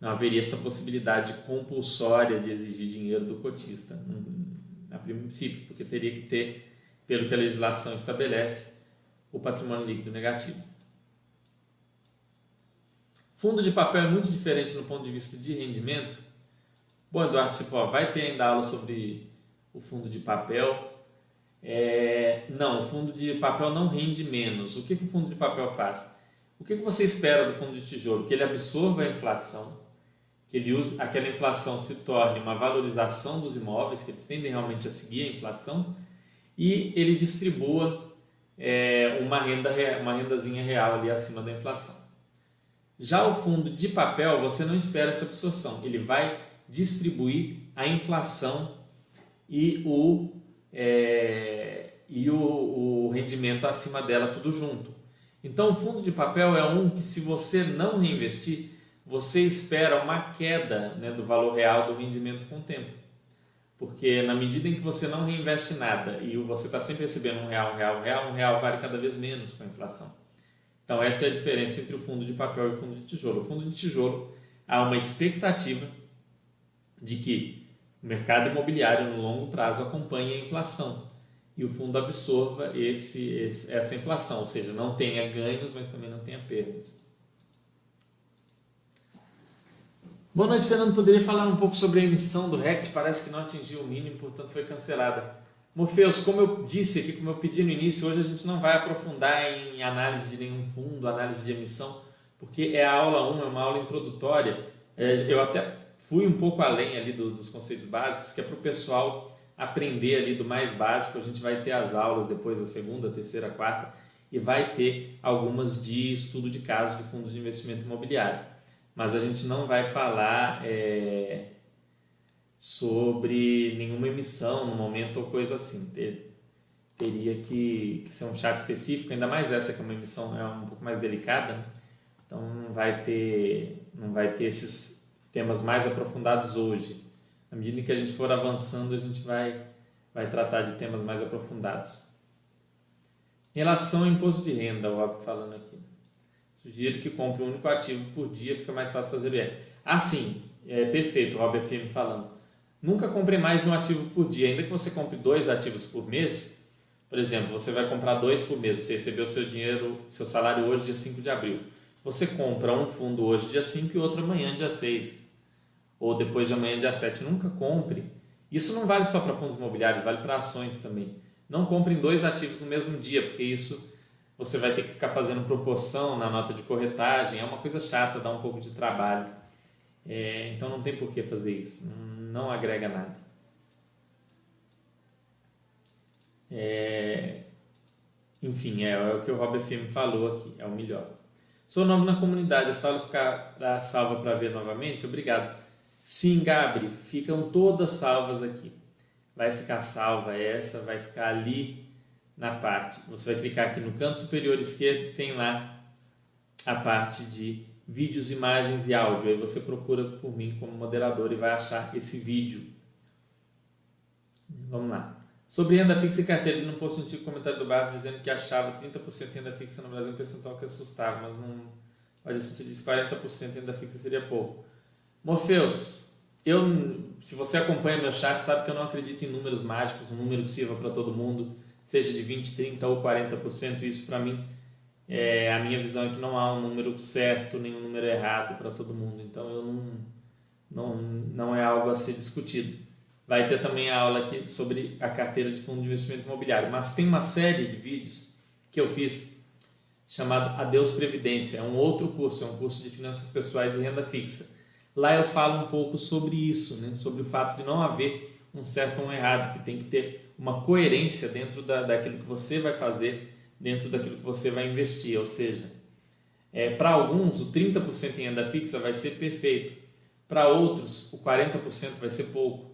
não, haveria essa possibilidade compulsória de exigir dinheiro do cotista, a princípio, porque teria que ter, pelo que a legislação estabelece, o patrimônio líquido negativo. Fundo de papel é muito diferente no ponto de vista de rendimento. Bom, Eduardo Cipó, vai ter ainda aula sobre o fundo de papel. É, não, o fundo de papel não rende menos. O que, que o fundo de papel faz? O que, que você espera do fundo de tijolo? Que ele absorva a inflação, que ele use, aquela inflação se torne uma valorização dos imóveis, que eles tendem realmente a seguir a inflação, e ele distribua é, uma, renda, uma rendazinha real ali acima da inflação. Já o fundo de papel, você não espera essa absorção, ele vai distribuir a inflação e o, é, e o, o rendimento acima dela tudo junto. Então, o fundo de papel é um que, se você não reinvestir, você espera uma queda né, do valor real do rendimento com o tempo. Porque na medida em que você não reinveste nada e você está sempre recebendo um real, um real, um real, um real vale cada vez menos com a inflação. Então, essa é a diferença entre o fundo de papel e o fundo de tijolo. O fundo de tijolo há uma expectativa de que o mercado imobiliário no longo prazo acompanha a inflação e o fundo absorva esse, esse, essa inflação, ou seja, não tenha ganhos, mas também não tenha perdas. Boa noite, Fernando. Poderia falar um pouco sobre a emissão do RECT? Parece que não atingiu o mínimo, portanto foi cancelada. Morfeus, como eu disse aqui, como eu pedi no início, hoje a gente não vai aprofundar em análise de nenhum fundo, análise de emissão, porque é a aula 1, é uma aula introdutória. É, eu até fui um pouco além ali do, dos conceitos básicos, que é para o pessoal aprender ali do mais básico. A gente vai ter as aulas depois da segunda, terceira, quarta e vai ter algumas de estudo de caso de fundos de investimento imobiliário. Mas a gente não vai falar é, sobre nenhuma emissão no momento ou coisa assim. Ter, teria que, que, ser um chat específico, ainda mais essa que é uma emissão é um pouco mais delicada. Né? Então não vai ter, não vai ter esses temas mais aprofundados hoje. À medida que a gente for avançando, a gente vai, vai tratar de temas mais aprofundados. Em relação ao imposto de renda, o Rob falando aqui. Sugiro que compre um único ativo por dia, fica mais fácil fazer o IR. Ah, sim, é perfeito, o Rob FM falando. Nunca compre mais de um ativo por dia, ainda que você compre dois ativos por mês. Por exemplo, você vai comprar dois por mês, você recebeu seu dinheiro, seu salário hoje, dia 5 de abril. Você compra um fundo hoje, dia 5, e outro amanhã, dia 6 ou depois de amanhã, dia 7. Nunca compre. Isso não vale só para fundos imobiliários, vale para ações também. Não compre dois ativos no mesmo dia, porque isso você vai ter que ficar fazendo proporção na nota de corretagem. É uma coisa chata, dá um pouco de trabalho. É, então não tem por que fazer isso. Não, agrega nada. É, enfim, é, é, o que o Robert FM falou aqui, é o melhor. Sou novo na comunidade, a sala ficar salva para ver novamente? Obrigado. Sim, Gabri, ficam todas salvas aqui. Vai ficar salva essa, vai ficar ali na parte. Você vai clicar aqui no canto superior esquerdo, tem lá a parte de vídeos, imagens e áudio. Aí você procura por mim como moderador e vai achar esse vídeo. Vamos lá. Sobre renda fixa e carteira, ele não pôs um antigo comentário do Barros dizendo que achava 30% de renda fixa no Brasil um percentual que assustava, mas não. Olha, se diz 40% de renda fixa seria pouco. Morpheus, eu, se você acompanha meu chat, sabe que eu não acredito em números mágicos, um número que sirva para todo mundo, seja de 20, 30 ou 40%. Isso para mim, é, a minha visão é que não há um número certo, nem um número errado para todo mundo. Então eu não, não, não é algo a ser discutido. Vai ter também a aula aqui sobre a carteira de fundo de investimento imobiliário, mas tem uma série de vídeos que eu fiz chamado Adeus Previdência. É um outro curso, é um curso de finanças pessoais e renda fixa Lá eu falo um pouco sobre isso, né? sobre o fato de não haver um certo ou um errado, que tem que ter uma coerência dentro da, daquilo que você vai fazer, dentro daquilo que você vai investir. Ou seja, é, para alguns o 30% em renda fixa vai ser perfeito, para outros o 40% vai ser pouco.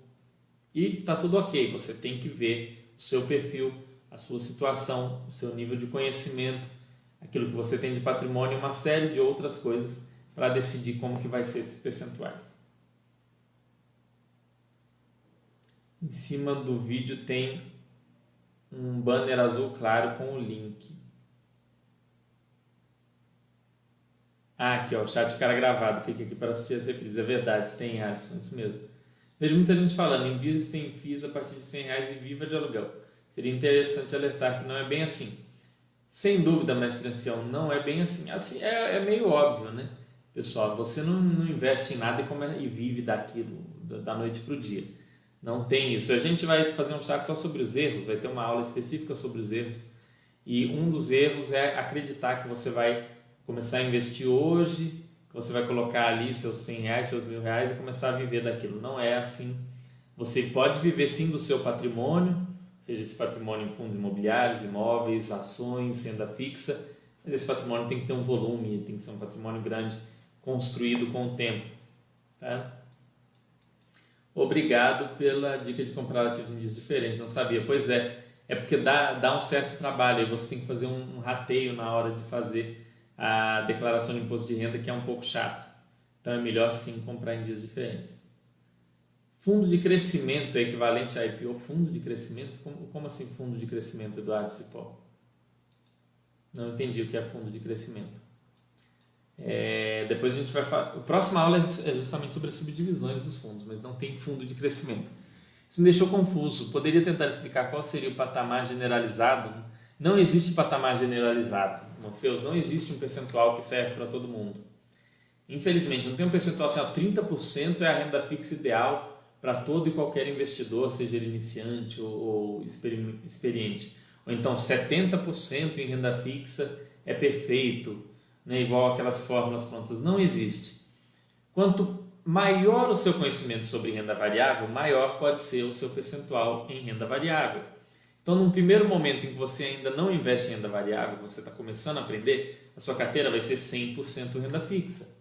E está tudo ok, você tem que ver o seu perfil, a sua situação, o seu nível de conhecimento aquilo que você tem de patrimônio uma série de outras coisas para decidir como que vai ser esses percentuais. Em cima do vídeo tem um banner azul claro com o link. Ah, aqui ó, o chat ficará gravado, clique aqui para assistir as reprises. É verdade, tem Alisson, isso mesmo. Vejo muita gente falando, Invias tem FIIs a partir de 100 reais e viva de aluguel. Seria interessante alertar que não é bem assim. Sem dúvida, mestre ancião, não é bem assim. assim é, é meio óbvio, né? Pessoal, você não, não investe em nada e, come, e vive daquilo da, noite para o dia. Não tem isso. A gente vai fazer um chat só sobre os erros, vai ter uma aula específica sobre os erros. E um dos erros é acreditar que você vai começar a investir hoje, que você vai colocar ali seus 100 reais, seus mil reais e começar a viver daquilo. Não é assim. Você pode viver sim do seu patrimônio, seja esse patrimônio em fundos imobiliários, imóveis, ações, renda fixa, mas esse patrimônio tem que ter um volume, tem que ser um patrimônio grande, construído com o tempo. Tá? Obrigado pela dica de comprar ativos em dias diferentes, não sabia. Pois é, é porque dá, dá um certo trabalho, aí você tem que fazer um, um rateio na hora de fazer a declaração de imposto de renda, que é um pouco chato. Então é melhor sim comprar em dias diferentes. Fundo de crescimento é equivalente a IPO? Fundo de crescimento? Como, como assim fundo de crescimento, Eduardo Cipó? Não entendi o que é fundo de crescimento. É, depois a gente vai falar. A próxima aula é, é justamente sobre as subdivisões dos fundos, mas não tem fundo de crescimento. Isso me deixou confuso. Poderia tentar explicar qual seria o patamar generalizado? Não existe patamar generalizado. Morpheus, não existe um percentual que serve para todo mundo. Infelizmente, não tem um percentual assim, ó, 30% é a renda fixa ideal para todo e qualquer investidor, seja ele iniciante ou, ou experiente. Ou então 70% em renda fixa é perfeito, né, igual aquelas fórmulas prontas. Não existe. Quanto maior o seu conhecimento sobre renda variável, maior pode ser o seu percentual em renda variável. Então, num primeiro momento em que você ainda não investe em renda variável, você está começando a aprender, a sua carteira vai ser 100% renda fixa.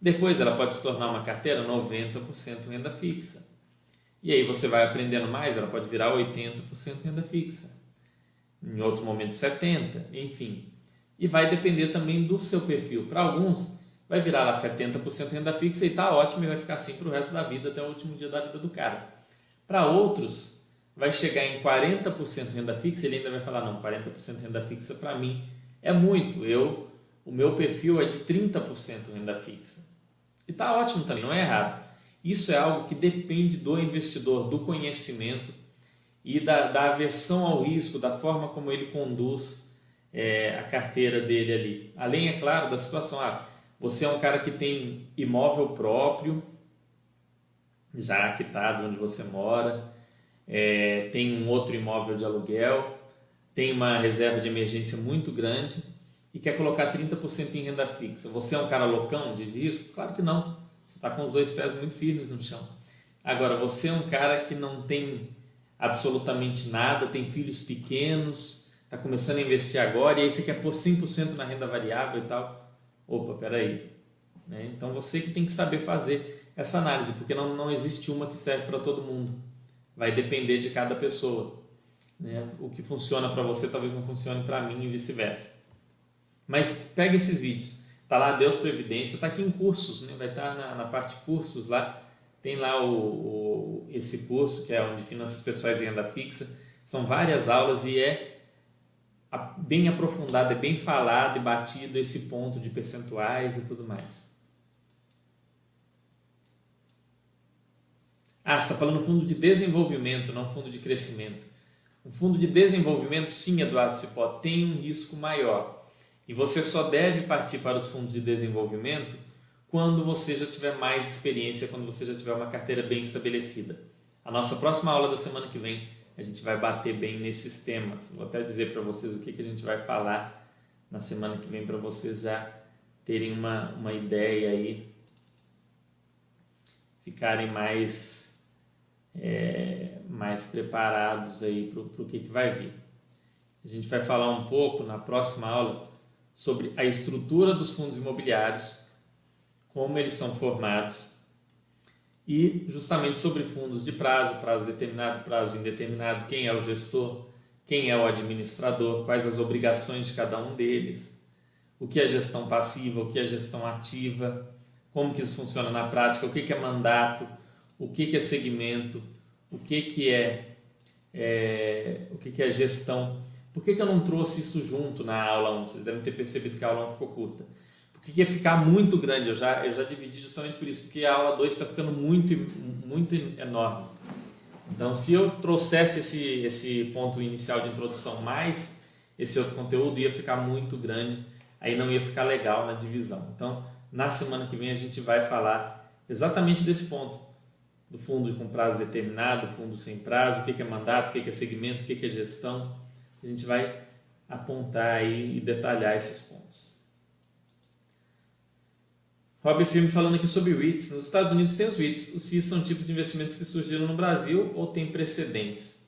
Depois ela pode se tornar uma carteira 90% renda fixa. E aí você vai aprendendo mais, ela pode virar 80% renda fixa. Em outro momento 70%, enfim. E vai depender também do seu perfil. Para alguns, vai virar lá 70% renda fixa e está ótimo e vai ficar assim para o resto da vida, até o último dia da vida do cara. Para outros, vai chegar em 40% renda fixa, ele ainda vai falar, não, 40% renda fixa para mim é muito. Eu, o meu perfil é de 30% renda fixa. E está ótimo também, não é errado. Isso é algo que depende do investidor, do conhecimento e da, da aversão ao risco, da forma como ele conduz é, a carteira dele ali. Além, é claro, da situação, ah, você é um cara que tem imóvel próprio, já quitado onde você mora, é, tem um outro imóvel de aluguel, tem uma reserva de emergência muito grande e quer colocar 30% em renda fixa. Você é um cara loucão de risco? Claro que não. Você está com os dois pés muito firmes no chão. Agora, você é um cara que não tem absolutamente nada, tem filhos pequenos, está começando a investir agora e aí você quer pôr 100% na renda variável e tal. Opa, peraí. Né? Então você que tem que saber fazer essa análise, porque não, não existe uma que serve para todo mundo vai depender de cada pessoa. Né? O que funciona para você talvez não funcione para mim e vice-versa. Mas pega esses vídeos. Tá lá Deus Previdência, tá aqui em cursos, né? vai estar tá na, na, parte cursos lá. Tem lá o, o, esse curso que é onde finanças pessoais e renda fixa. São várias aulas e é bem aprofundado, é bem falado e batido esse ponto de percentuais e tudo mais. Ah, você está falando fundo de desenvolvimento, não fundo de crescimento. Um fundo de desenvolvimento, sim, Eduardo Cipó, tem um risco maior. E você só deve partir para os fundos de desenvolvimento quando você já tiver mais experiência, quando você já tiver uma carteira bem estabelecida. A nossa próxima aula da semana que vem, a gente vai bater bem nesses temas. Vou até dizer para vocês o que, que a gente vai falar na semana que vem para vocês já terem uma, uma ideia aí, ficarem mais é, mais preparados aí para o que, que vai vir. A gente vai falar um pouco na próxima aula sobre a estrutura dos fundos imobiliários, como eles são formados e justamente sobre fundos de prazo, prazo determinado, prazo indeterminado, quem é o gestor, quem é o administrador, quais as obrigações de cada um deles. o que é gestão passiva, o que é gestão ativa, como que isso funciona na prática, o que, é mandato, o que, que é segmento, o que, que é, é o que, que é gestão. Por que, que eu não trouxe isso junto na aula 1? Vocês devem ter percebido que a aula 1 ficou curta. Porque ia ficar muito grande, eu já, eu já dividi justamente por isso, porque a aula 2 está ficando muito, muito enorme. Então, se eu trouxesse esse, esse ponto inicial de introdução mais esse outro conteúdo, ia ficar muito grande, aí não ia ficar legal na divisão. Então, na semana que vem a gente vai falar exatamente desse ponto, do fundo com prazo determinado, fundo sem prazo, o que é mandato, o que é segmento, o que é gestão. A gente vai apontar aí e detalhar esses pontos. Rob Firme falando aqui sobre REITs. Nos Estados Unidos tem os REITs. Os FIIs são tipos de investimentos que surgiram no Brasil ou têm precedentes?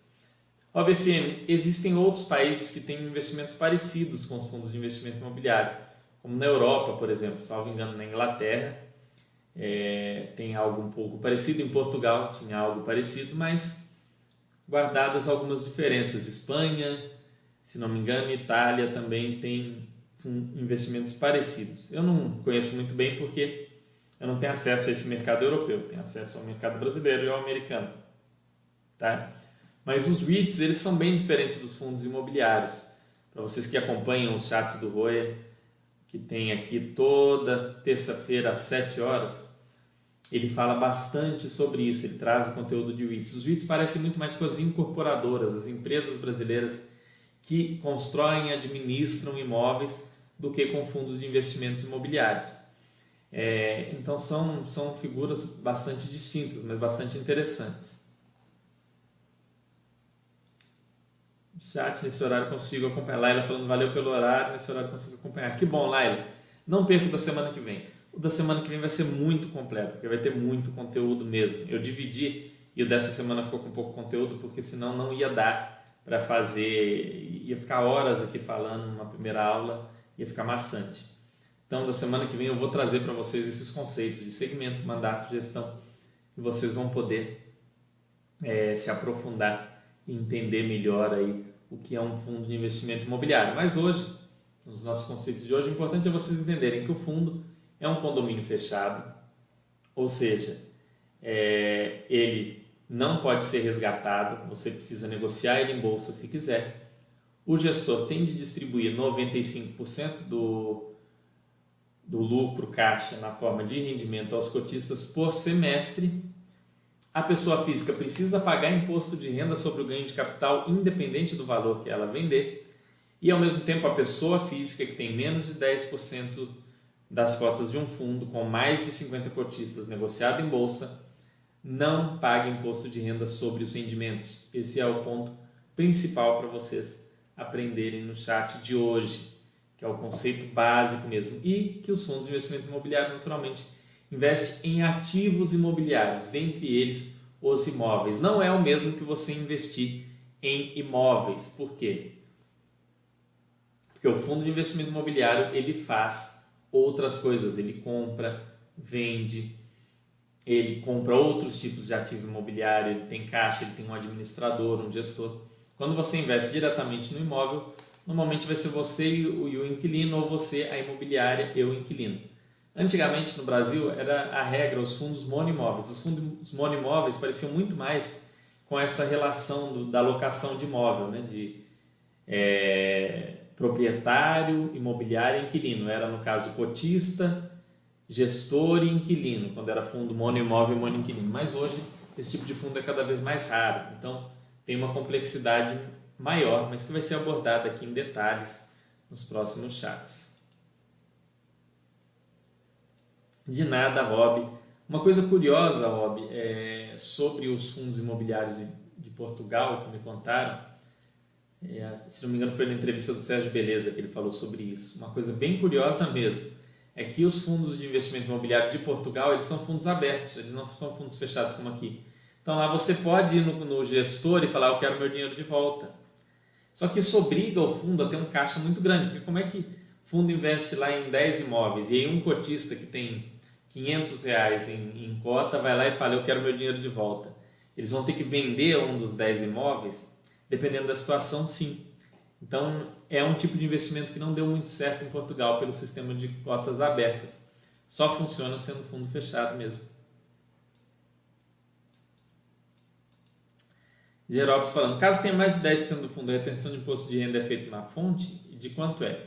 Rob FM, existem outros países que têm investimentos parecidos com os fundos de investimento imobiliário, como na Europa, por exemplo, salvo engano, na Inglaterra, é, tem algo um pouco parecido, em Portugal tinha algo parecido, mas guardadas algumas diferenças. Espanha, se não me engano, Itália também tem investimentos parecidos. Eu não conheço muito bem porque eu não tenho acesso a esse mercado europeu, tenho acesso ao mercado brasileiro e ao americano. Tá? Mas os REITs eles são bem diferentes dos fundos imobiliários. Para vocês que acompanham os chats do Royer, que tem aqui toda terça-feira às 7 horas, ele fala bastante sobre isso, ele traz o conteúdo de REITs. Os REITs parecem muito mais com as incorporadoras, as empresas brasileiras que constroem e administram imóveis do que com fundos de investimentos imobiliários. É, então são, são figuras bastante distintas, mas bastante interessantes. Chat, nesse horário consigo acompanhar. Laila falando valeu pelo horário, nesse horário consigo acompanhar. Que bom, Laila. Não perco da semana que vem. O da semana que vem vai ser muito completo, porque vai ter muito conteúdo mesmo. Eu dividi e o dessa semana ficou com pouco conteúdo, porque senão não ia dar para fazer, ia ficar horas aqui falando numa primeira aula ia ficar maçante. Então, da semana que vem eu vou trazer para vocês esses conceitos de segmento, mandato, gestão, e vocês vão poder é, se aprofundar e entender melhor aí o que é um fundo de investimento imobiliário. Mas hoje, nos nossos conceitos de hoje, o importante é vocês entenderem que o fundo é um condomínio fechado, ou seja, é, ele não pode ser resgatado, você precisa negociar ele em bolsa se quiser o gestor tem de distribuir 95% do, do lucro caixa na forma de rendimento aos cotistas por semestre. A pessoa física precisa pagar imposto de renda sobre o ganho de capital, independente do valor que ela vender. E ao mesmo tempo, a pessoa física que tem menos de 10% das cotas de um fundo com mais de 50 cotistas negociado em bolsa não paga imposto de renda sobre os rendimentos. Esse é o ponto principal para vocês aprenderem no chat de hoje, que é o conceito básico mesmo, e que os fundos de investimento imobiliário naturalmente investem em ativos imobiliários, dentre eles os imóveis. Não é o mesmo que você investir em imóveis. Por quê? Porque o fundo de investimento imobiliário ele faz outras coisas, ele compra, vende, ele compra outros tipos de ativo imobiliário, ele tem caixa, ele tem um administrador, um gestor. Quando você investe diretamente no imóvel, normalmente vai ser você e o, inquilino ou você, a imobiliária e o inquilino. Antigamente no Brasil era a regra os fundos monoimóveis. Os fundos monoimóveis pareciam muito mais com essa relação do, da locação de imóvel, né? de é, proprietário, imobiliário e inquilino. Era no caso cotista, gestor e inquilino, quando era fundo monoimóvel e monoinquilino. Mas hoje esse tipo de fundo é cada vez mais raro. Então tem uma complexidade maior, mas que vai ser abordada aqui em detalhes nos próximos chats. De nada, Rob. Uma coisa curiosa, Rob, é sobre os fundos imobiliários de Portugal que me contaram. É, se não me engano, foi na entrevista do Sérgio Beleza que ele falou sobre isso. Uma coisa bem curiosa mesmo é que os fundos de investimento imobiliário de Portugal eles são fundos abertos, eles não são fundos fechados como aqui. Então lá você pode ir no, no gestor e falar, eu quero meu dinheiro de volta. Só que isso obriga o fundo a ter um caixa muito grande, porque como é que o fundo investe lá em 10 imóveis e aí um cotista que tem 500 reais em, em cota vai lá e fala, eu quero meu dinheiro de volta. Eles vão ter que vender um dos 10 imóveis, dependendo da situação, sim. Então, é um tipo de investimento que não deu muito certo em Portugal pelo sistema de cotas abertas. Só funciona sendo fundo fechado mesmo. Gerópolis falando, caso tenha mais de 10% do fundo, a retenção de imposto de renda é feita na fonte? E de quanto é?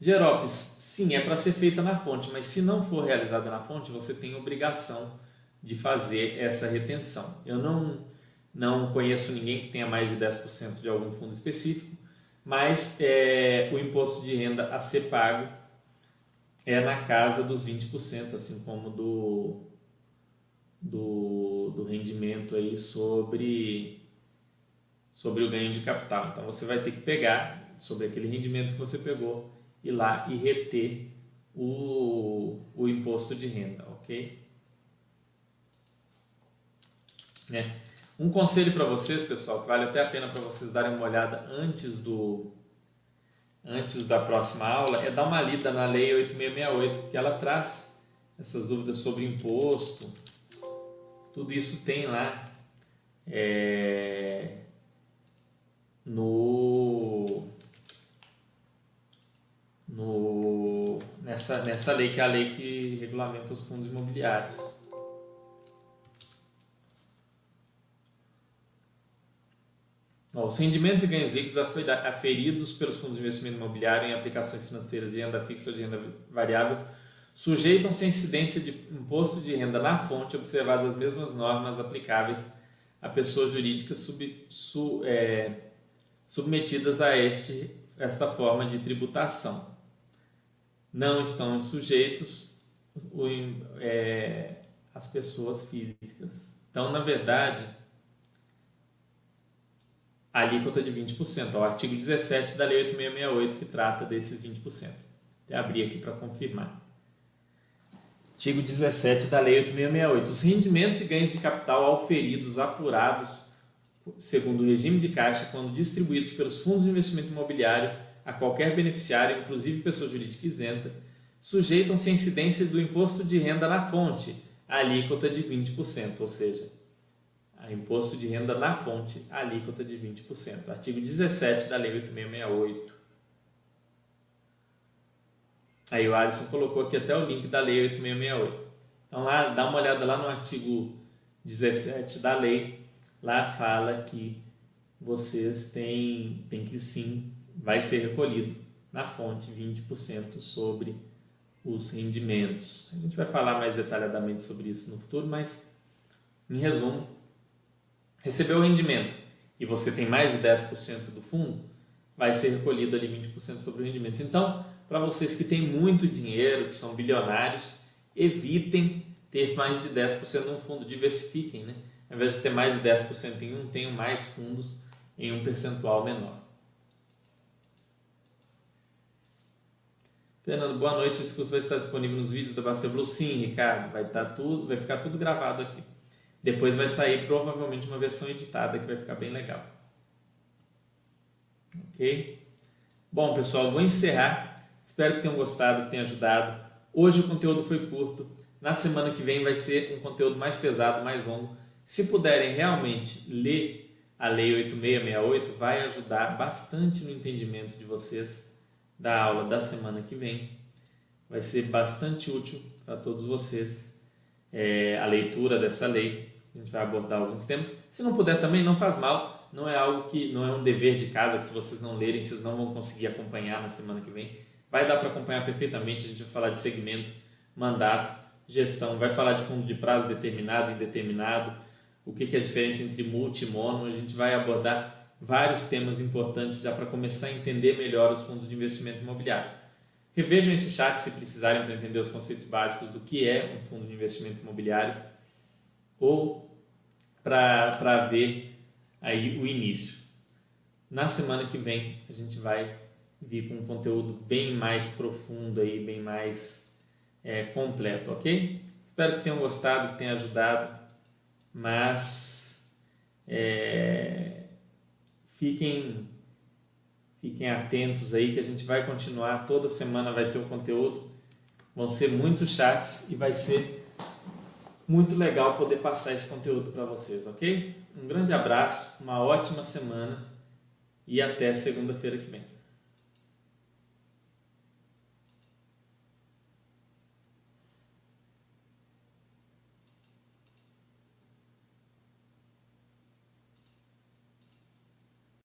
Gerópolis, sim, é para ser feita na fonte, mas se não for realizada na fonte, você tem obrigação de fazer essa retenção. Eu não, não conheço ninguém que tenha mais de 10% de algum fundo específico, mas é, o imposto de renda a ser pago é na casa dos 20%, assim como do, do, do rendimento aí sobre, sobre o ganho de capital. Então você vai ter que pegar sobre aquele rendimento que você pegou, ir lá e reter o, o imposto de renda, ok? Né? Um conselho para vocês, pessoal, que vale até a pena para vocês darem uma olhada antes do antes da próxima aula, é dar uma lida na Lei 8668, porque ela traz essas dúvidas sobre imposto. Tudo isso tem lá é, no, no nessa, nessa lei que é a lei que regulamenta os fundos imobiliários. os rendimentos e ganhos líquidos aferidos pelos fundos de investimento imobiliário em aplicações financeiras de renda fixa ou de renda variável sujeitam-se à incidência de imposto de renda na fonte, observadas as mesmas normas aplicáveis a pessoas jurídicas sub, su, é, submetidas a este, esta forma de tributação. Não estão sujeitos o, é, as pessoas físicas. Então, na verdade, a alíquota de 20%, o artigo 17 da Lei 8668 que trata desses 20%. Até abrir aqui para confirmar. Artigo 17 da Lei 8668. Os rendimentos e ganhos de capital auferidos, apurados, segundo o regime de caixa, quando distribuídos pelos fundos de investimento imobiliário a qualquer beneficiário, inclusive pessoa jurídica isenta, sujeitam-se à incidência do imposto de renda na fonte, a alíquota de 20%, ou seja, a imposto de renda na fonte, a alíquota de 20%. Artigo 17 da Lei 8668. Aí o Alisson colocou aqui até o link da Lei 8668. Então lá, dá uma olhada lá no artigo 17 da lei, lá fala que vocês têm, têm que sim, vai ser recolhido na fonte 20% sobre os rendimentos. A gente vai falar mais detalhadamente sobre isso no futuro, mas em resumo, recebeu o rendimento e você tem mais de 10% do fundo, vai ser recolhido ali 20% sobre o rendimento. Então, para vocês que têm muito dinheiro, que são bilionários, evitem ter mais de 10% no fundo, diversifiquem, né? Ao invés de ter mais de 10% em um, tenham mais fundos em um percentual menor. Fernando, boa noite. Esse curso vai estar disponível nos vídeos da Basta Blue. Sim, Ricardo, vai estar tudo, vai ficar tudo gravado aqui. Depois vai sair provavelmente uma versão editada que vai ficar bem legal. Ok? Bom, pessoal, vou encerrar. Espero que tenham gostado, que tenha ajudado. Hoje o conteúdo foi curto. Na semana que vem vai ser um conteúdo mais pesado, mais longo. Se puderem realmente ler a Lei 8668, vai ajudar bastante no entendimento de vocês da aula da semana que vem. Vai ser bastante útil para todos vocês é, a leitura dessa lei a gente vai abordar alguns temas. Se não puder também, não faz mal. Não é algo que não é um dever de casa que se vocês não lerem, vocês não vão conseguir acompanhar na semana que vem. Vai dar para acompanhar perfeitamente. A gente vai falar de segmento, mandato, gestão, vai falar de fundo de prazo determinado, indeterminado, o que, é a diferença entre multi e mono. A gente vai abordar vários temas importantes já para começar a entender melhor os fundos de investimento imobiliário. Revejam esse chat se precisarem para entender os conceitos básicos do que é um fundo de investimento imobiliário ou para ver aí o início. Na semana que vem a gente vai vir com um conteúdo bem mais profundo aí, bem mais é, completo, ok? Espero que tenham gostado, que tenha ajudado, mas é, fiquem fiquem atentos aí que a gente vai continuar toda semana vai ter um conteúdo, vão ser muitos chats e vai ser muito legal poder passar esse conteúdo para vocês, ok? Um grande abraço, uma ótima semana e até segunda-feira que vem.